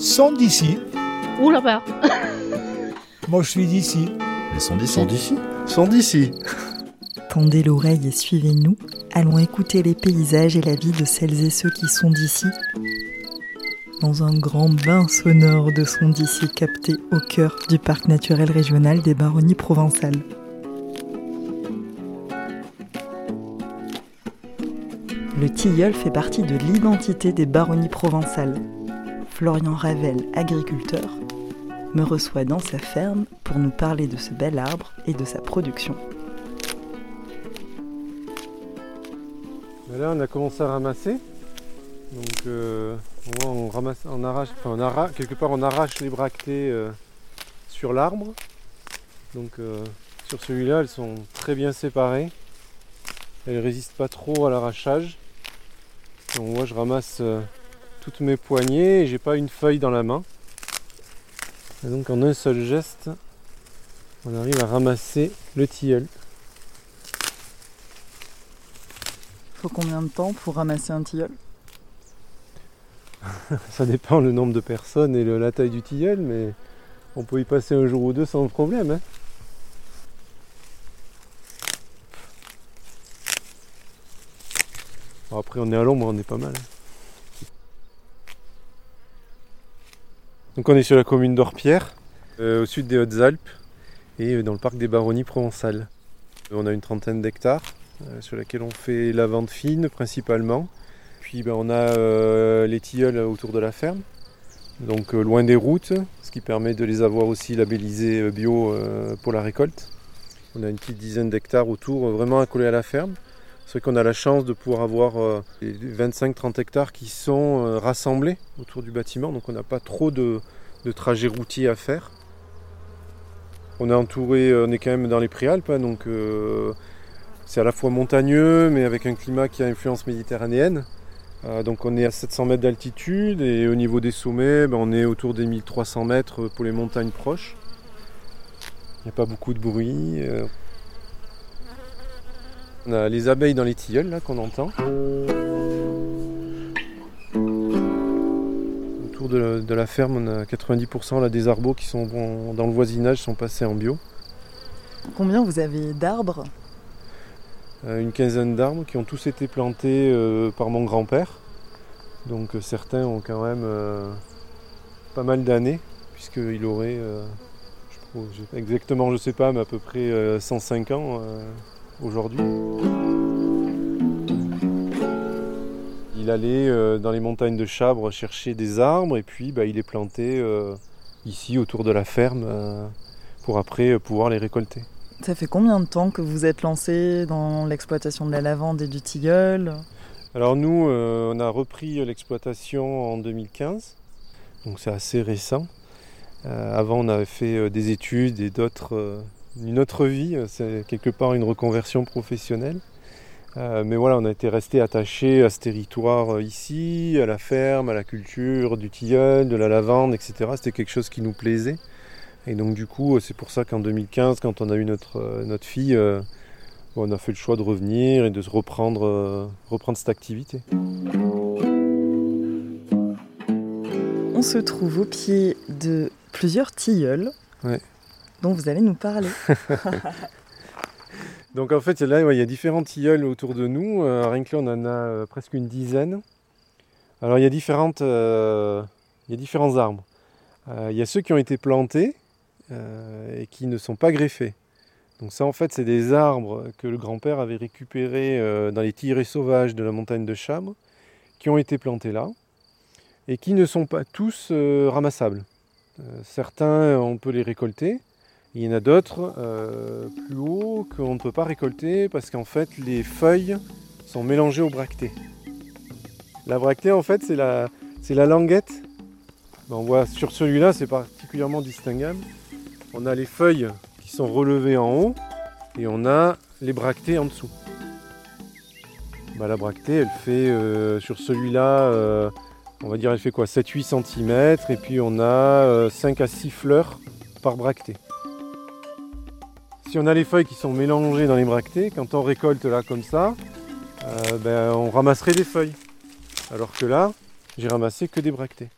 sont d'ici. Ouh là-bas Moi, je suis d'ici. Ils sont d'ici. Sont d'ici Sont d'ici Tendez l'oreille et suivez-nous. Allons écouter les paysages et la vie de celles et ceux qui sont d'ici. Dans un grand bain sonore de sons d'ici capté au cœur du parc naturel régional des Baronnies provençales. Le tilleul fait partie de l'identité des Baronnies provençales. Florian Ravel, agriculteur, me reçoit dans sa ferme pour nous parler de ce bel arbre et de sa production. Là, on a commencé à ramasser. Donc, euh, on, on arrache, enfin, on quelque part, on arrache les bractées euh, sur l'arbre. Donc, euh, sur celui-là, elles sont très bien séparées. Elles résistent pas trop à l'arrachage. Moi, je ramasse toutes mes poignées et j'ai pas une feuille dans la main. Et donc, en un seul geste, on arrive à ramasser le tilleul. Faut combien de temps pour ramasser un tilleul? Ça dépend le nombre de personnes et le- la taille du tilleul, mais on peut y passer un jour ou deux sans problème. hein. Bon, après, on est à l'ombre, on est pas mal. hein. Donc, on est sur la commune d'Orpierre, euh, au sud des Hautes-Alpes, et euh, dans le parc des Baronnies provençales. On a une trentaine d'hectares euh, sur laquelle on fait la vente fine principalement. Puis ben, on a euh, les tilleuls autour de la ferme, donc euh, loin des routes, ce qui permet de les avoir aussi labellisés euh, bio euh, pour la récolte. On a une petite dizaine d'hectares autour, euh, vraiment accolés à la ferme. C'est vrai qu'on a la chance de pouvoir avoir euh, les 25-30 hectares qui sont euh, rassemblés autour du bâtiment, donc on n'a pas trop de, de trajets routiers à faire. On est entouré, euh, on est quand même dans les Préalpes, hein, donc euh, c'est à la fois montagneux, mais avec un climat qui a influence méditerranéenne. Euh, donc on est à 700 mètres d'altitude et au niveau des sommets, ben, on est autour des 1300 mètres pour les montagnes proches. Il n'y a pas beaucoup de bruit. On a les abeilles dans les tilleuls là qu'on entend. Autour de, de la ferme, on a 90% là, des arbres qui sont dans le voisinage sont passés en bio. Combien vous avez d'arbres? Euh, une quinzaine d'arbres qui ont tous été plantés euh, par mon grand-père. Donc euh, certains ont quand même pas mal d'années, puisqu'il aurait, je trouve, exactement je sais pas, mais à peu près euh, 105 ans aujourd'hui. Il allait euh, dans les montagnes de Chabre chercher des arbres et puis bah, il les plantait euh, ici autour de la ferme euh, pour après pouvoir les récolter. Ça fait combien de temps que vous êtes lancé dans l'exploitation de la lavande et du tilleul? Alors nous, on a repris l'exploitation en 2015, donc c'est assez récent. Avant, on avait fait des études et d'autres, une autre vie, euh, c'est quelque part une reconversion professionnelle. Euh, mais voilà, on a été resté attaché à ce territoire euh, ici, à la ferme, à la culture, du tilleul, de la lavande, etc. C'était quelque chose qui nous plaisait. Et donc du coup, c'est pour ça qu'en 2015, quand on a eu notre, notre fille, euh, on a fait le choix de revenir et de se reprendre, reprendre cette activité. On se trouve au pied de plusieurs tilleuls Ouais. Dont vous allez nous parler. Donc en fait, là, ouais, il y a différents tilleuls autour de nous. Euh, rien que là, on en a euh, presque une dizaine. Alors il y a, différentes, euh, il y a différents arbres. Il y a ceux qui ont été plantés et qui ne sont pas greffés. Donc ça, en fait, c'est des arbres que le grand-père avait récupérés dans les tirets sauvages de la montagne de Chabre, qui ont été plantés là et qui ne sont pas tous ramassables. Certains, on peut les récolter. Il y en a d'autres euh, plus hauts qu'on ne peut pas récolter parce qu'en fait les feuilles sont mélangées aux bractées. La bractée en fait c'est la, languette. Ben, on voit sur celui-là c'est particulièrement distinguable. On a les feuilles qui sont relevées en haut et on a les bractées en dessous. Ben, la bractée elle fait euh, sur celui-là euh, on va dire elle fait quoi? 7-8 cm et puis on a euh, 5 à 6 fleurs par bractée. Si on a les feuilles qui sont mélangées dans les bractées, quand on récolte là comme ça, euh, ben, on ramasserait des feuilles. Alors que là, j'ai ramassé que des bractées.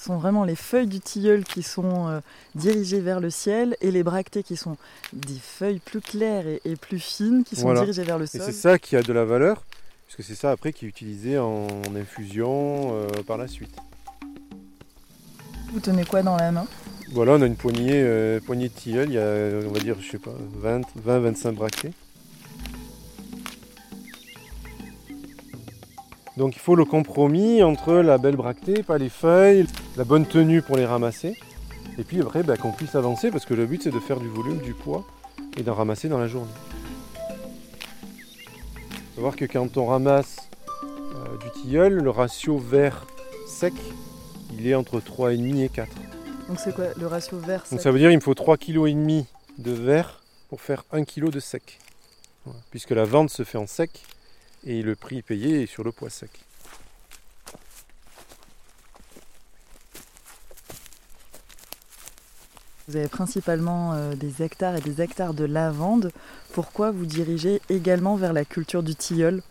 sont vraiment les feuilles du tilleul qui sont euh, dirigées vers le ciel et les bractées qui sont des feuilles plus claires et, plus fines qui sont dirigées vers le sol. Et c'est ça qui a de la valeur, puisque c'est ça après qui est utilisé en, infusion euh, par la suite. Vous tenez quoi dans la main? Voilà, on a une poignée, poignée de tilleul, il y a, on va dire, je sais pas, 20-25 bractées. Donc il faut le compromis entre la belle bractée, pas les feuilles, la bonne tenue pour les ramasser. Et puis après bah, qu'on puisse avancer parce que le but c'est de faire du volume, du poids et d'en ramasser dans la journée. Il faut savoir que quand on ramasse euh, du tilleul, le ratio vert sec, il est entre 3,5 et 4. Donc c'est quoi le ratio vert sec Donc ça veut dire qu'il me faut 3,5 kg de vert pour faire 1 kg de sec. Puisque la vente se fait en sec et le prix payé est sur le poids sec. Vous avez principalement euh, des hectares et des hectares de lavande. Pourquoi vous dirigez également vers la culture du tilleul?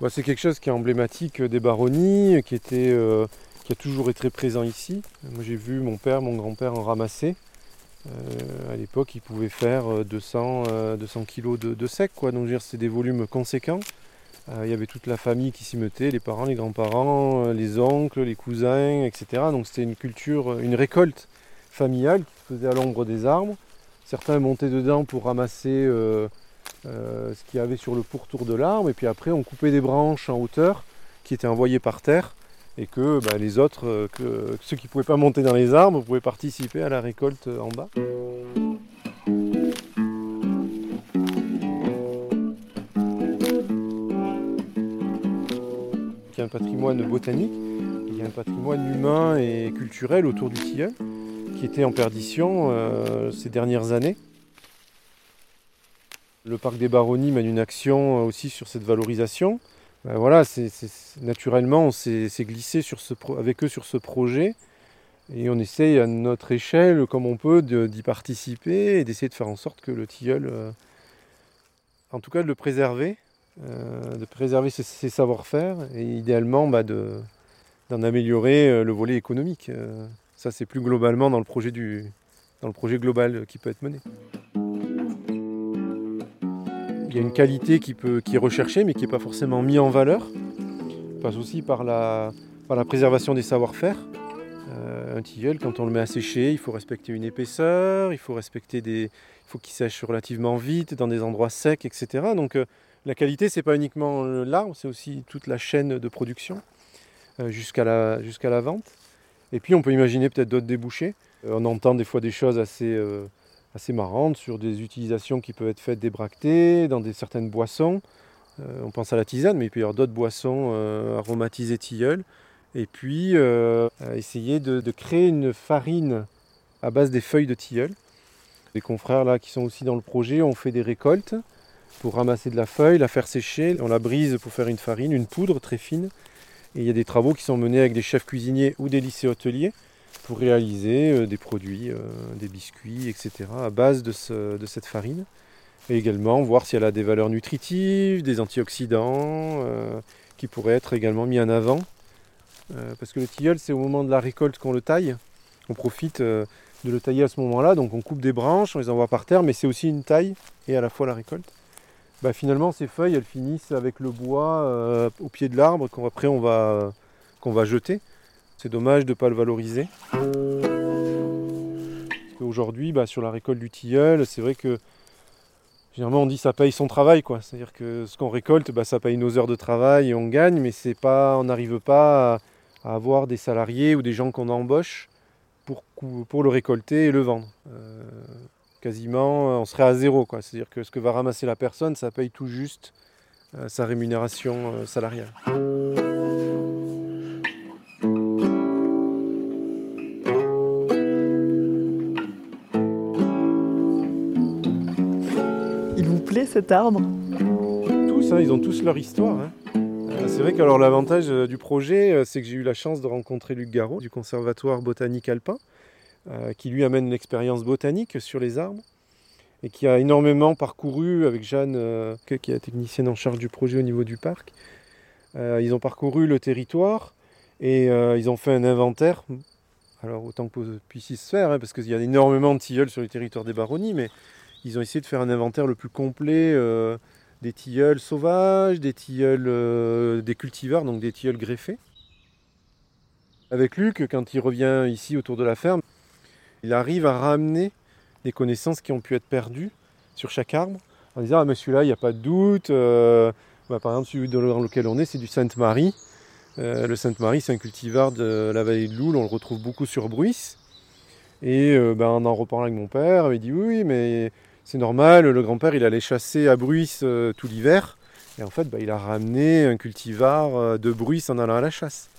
Bah, C'est quelque chose qui est emblématique des baronnies, qui, était, euh, qui a toujours été très présent ici. Moi j'ai vu mon père, mon grand-père en ramasser. Euh, à l'époque, ils pouvaient faire 200, 200 kg de, sec, quoi. donc c'est des volumes conséquents. Euh, il y avait toute la famille qui s'y mettait, les parents, les grands-parents, euh, les oncles, les cousins, etc. Donc c'était une culture, une récolte familiale qui se faisait à l'ombre des arbres. Certains montaient dedans pour ramasser euh, ce qu'il y avait sur le pourtour de l'arbre, et puis après on coupait des branches en hauteur qui étaient envoyées par terre, et que bah, les autres, que, ceux qui ne pouvaient pas monter dans les arbres, pouvaient participer à la récolte en bas. il y a un patrimoine botanique, il y a un patrimoine humain et culturel autour du tilleul qui était en perdition euh, ces dernières années. Le parc des Baronnies mène une action euh, aussi sur cette valorisation. Ben voilà, naturellement, on s'est glissé avec eux sur ce projet et on essaye à notre échelle, comme on peut, d'y participer et d'essayer de faire en sorte que le tilleul, euh, en tout cas de le préserver euh, de préserver ses, savoir-faire et idéalement bah, d'en améliorer euh, le volet économique. Ça, c'est plus globalement dans le projet global qui peut être mené. Il y a une qualité qui, peut, qui est recherchée mais qui n'est pas forcément mise en valeur. Ça passe aussi par la, par la préservation des savoir-faire. un tilleul, quand on le met à sécher, il faut respecter une épaisseur, il faut respecter des, il faut qu'il sèche relativement vite dans des endroits secs, etc. Donc la qualité, c'est pas uniquement l'arbre, c'est aussi toute la chaîne de production euh, jusqu'à la, jusqu'à la vente. Et puis on peut imaginer peut-être d'autres débouchés. Euh, on entend des fois des choses assez, euh, assez marrantes sur des utilisations qui peuvent être faites des bractées, dans des, certaines boissons. on pense à la tisane, mais il peut y avoir d'autres boissons aromatisées tilleul. Et puis essayer de, de, créer une farine à base des feuilles de tilleul. Les confrères là qui sont aussi dans le projet ont fait des récoltes pour ramasser de la feuille, la faire sécher, on la brise pour faire une farine, une poudre très fine. Et il y a des travaux qui sont menés avec des chefs cuisiniers ou des lycées hôteliers pour réaliser euh, des produits, euh, des biscuits, etc. à base de, cette farine. Et également voir si elle a des valeurs nutritives, des antioxydants, euh, qui pourraient être également mis en avant. parce que le tilleul, c'est au moment de la récolte qu'on le taille. On profite de le tailler à ce moment-là, donc on coupe des branches, on les envoie par terre, mais c'est aussi une taille et à la fois la récolte. Bah, finalement ces feuilles elles finissent avec le bois au pied de l'arbre qu'après on va, va jeter. C'est dommage de ne pas le valoriser. Aujourd'hui, bah, sur la récolte du tilleul, c'est vrai que généralement on dit ça paye son travail. C'est-à-dire que ce qu'on récolte, bah, ça paye nos heures de travail et on gagne, mais pas, on n'arrive pas à, avoir des salariés ou des gens qu'on embauche pour, pour le récolter et le vendre. Euh, quasiment, euh, on serait à zéro. C'est-à-dire que ce que va ramasser la personne, ça paye tout juste euh, sa rémunération salariale. Cet arbre Tous, hein, ils ont tous leur histoire. Hein. c'est vrai que l'avantage du projet, c'est que j'ai eu la chance de rencontrer Luc Garot du Conservatoire botanique alpin. Euh, qui lui amène l'expérience botanique sur les arbres et qui a énormément parcouru avec Jeanne, euh, qui est la technicienne en charge du projet au niveau du parc. Euh, ils ont parcouru le territoire et ils ont fait un inventaire Alors autant que puisse se faire, hein, parce qu'il y a énormément de tilleuls sur le territoire des baronnies, mais ils ont essayé de faire un inventaire le plus complet euh, des tilleuls sauvages, des tilleuls euh, des cultivars, donc des tilleuls greffés. Avec Luc, quand il revient ici autour de la ferme, il arrive à ramener des connaissances qui ont pu être perdues sur chaque arbre, en disant ah mais celui-là il n'y a pas de doute. Euh, bah, par exemple celui dans lequel on est c'est du Sainte-Marie. Le Sainte-Marie c'est un cultivar de la vallée de Loul, on le retrouve beaucoup sur Bruis. Et bah, en en reparlant avec mon père, il dit oui mais c'est normal, le grand-père il allait chasser à Bruis tout l'hiver. Et en fait bah, il a ramené un cultivar de Bruis en allant à la chasse.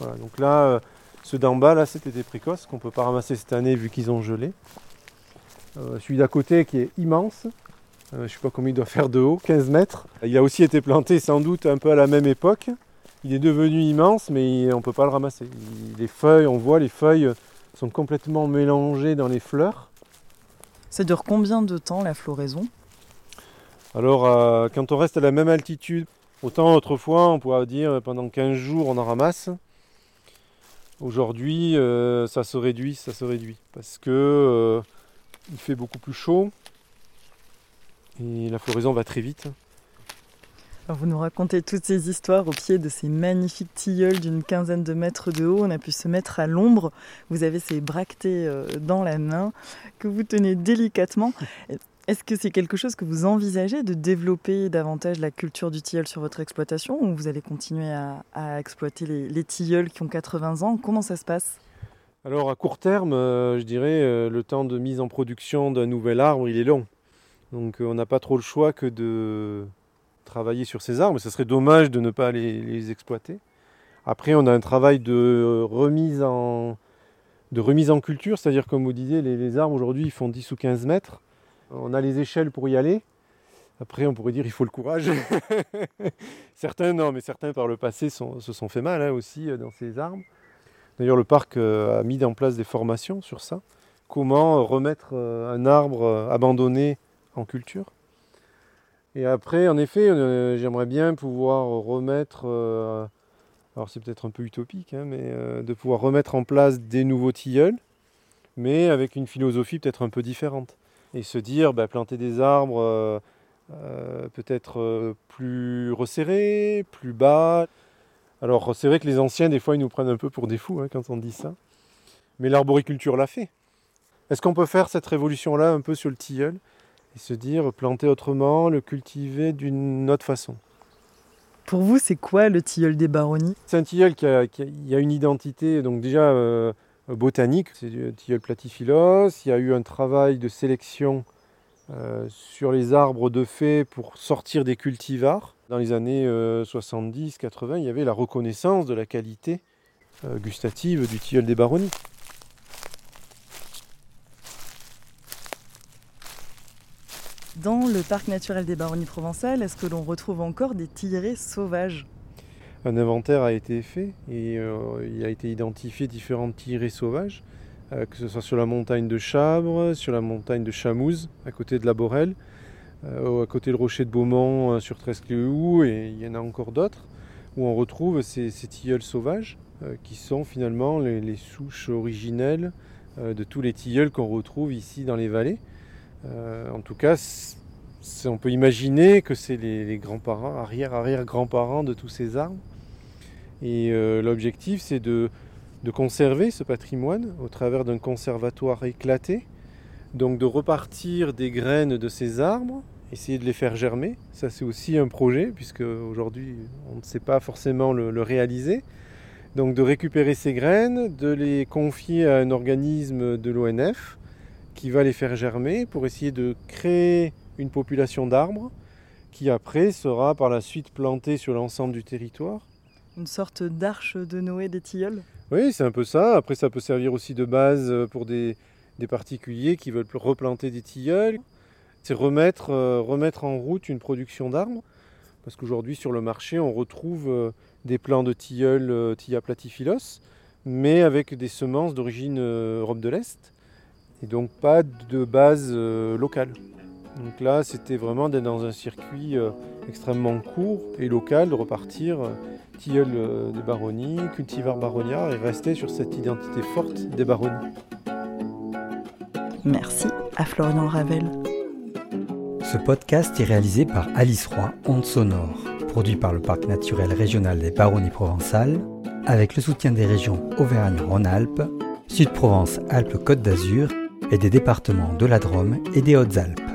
Voilà, donc là, ceux d'en bas, là, c'était des précoces qu'on ne peut pas ramasser cette année vu qu'ils ont gelé. Euh, celui d'à côté qui est immense, euh, je ne sais pas combien il doit faire de haut, 15 mètres. Il a aussi été planté sans doute un peu à la même époque. Il est devenu immense, mais on ne peut pas le ramasser. les feuilles, on voit, les feuilles sont complètement mélangées dans les fleurs. Ça dure combien de temps la floraison? Alors, euh, quand on reste à la même altitude, autant autrefois, on pourrait dire pendant 15 jours, on en ramasse. Aujourd'hui, euh, ça se réduit, ça se réduit, parce que euh, il fait beaucoup plus chaud et la floraison va très vite. Vous nous racontez toutes ces histoires au pied de ces magnifiques tilleuls d'une quinzaine de mètres de haut. On a pu se mettre à l'ombre. Vous avez ces bractées euh, dans la main que vous tenez délicatement. Est-ce que c'est quelque chose que vous envisagez de développer davantage la culture du tilleul sur votre exploitation ou vous allez continuer à, exploiter les, tilleuls qui ont 80 ans? Comment ça se passe? Alors à court terme, euh, je dirais, euh, le temps de mise en production d'un nouvel arbre, il est long. Donc on n'a pas trop le choix que de travailler sur ces arbres. Ce serait dommage de ne pas les, exploiter. Après, on a un travail de remise en, culture, c'est-à-dire comme vous disiez, les, arbres aujourd'hui font 10 ou 15 mètres. On a les échelles pour y aller. Après, on pourrait dire il faut le courage. certains, non, mais certains par le passé se sont fait mal hein, aussi euh, dans ces arbres. D'ailleurs, le parc euh, a mis en place des formations sur ça. Comment remettre euh, un arbre abandonné en culture? Et après, en effet, j'aimerais bien pouvoir remettre, alors c'est peut-être un peu utopique, hein, mais de pouvoir remettre en place des nouveaux tilleuls, mais avec une philosophie peut-être un peu différente et se dire bah, planter des arbres euh, euh, peut-être euh, plus resserrés, plus bas. Alors c'est vrai que les anciens des fois ils nous prennent un peu pour des fous hein, quand on dit ça, mais l'arboriculture l'a fait. Est-ce qu'on peut faire cette révolution-là un peu sur le tilleul? Et se dire planter autrement, le cultiver d'une autre façon Pour vous, c'est quoi le tilleul des baronnies? C'est un tilleul qui a, une identité, donc déjà euh, botanique, c'est du tilleul platyphylos. Il y a eu un travail de sélection euh, sur les arbres de fée pour sortir des cultivars. Dans les années 70-80, euh, il y avait la reconnaissance de la qualité gustative du tilleul des baronnies. Dans le parc naturel des baronnies provençales, est-ce que l'on retrouve encore des tillers sauvages? Un inventaire a été fait et euh, il a été identifié différentes tirées sauvages, euh, que ce soit sur la montagne de Chabre, sur la montagne de Chamouze, à côté de la Borelle, euh, à côté du rocher de Beaumont sur Trescléou, et il y en a encore d'autres, où on retrouve ces, tilleuls sauvages, qui sont finalement les, souches originelles de tous les tilleuls qu'on retrouve ici dans les vallées. En tout cas, on peut imaginer que c'est les, les grands-parents, arrière-arrière-grands-parents de tous ces arbres. Et euh, l'objectif, c'est de, conserver ce patrimoine au travers d'un conservatoire éclaté. Donc de repartir des graines de ces arbres, essayer de les faire germer. Ça, c'est aussi un projet, puisque aujourd'hui, on ne sait pas forcément le, réaliser. Donc de récupérer ces graines, de les confier à un organisme de l'ONF qui va les faire germer pour essayer de créer une population d'arbres qui après sera par la suite plantée sur l'ensemble du territoire une sorte d'arche de Noé des tilleuls Oui, c'est un peu ça. Après, ça peut servir aussi de base euh, pour des, particuliers qui veulent replanter des tilleuls. C'est remettre, euh, remettre en route une production d'arbres. Parce qu'aujourd'hui, sur le marché, on retrouve euh, des plants de tilleuls Tilla platyphylos, mais avec des semences d'origine Europe de l'Est. Et donc pas de base locale. Donc là, c'était vraiment d'être dans un circuit euh, extrêmement court et local, de repartir euh, tilleul euh, des baronnies, cultivar barognard et rester sur cette identité forte des baronnies. Merci à Florian Ravel. Ce podcast est réalisé par Alice Roy, Onde Sonore, produit par le Parc naturel régional des Baronnies provençales, avec le soutien des régions Auvergne-Rhône-Alpes, Sud-Provence-Alpes-Côte d'Azur et des départements de la Drôme et des Hautes-Alpes.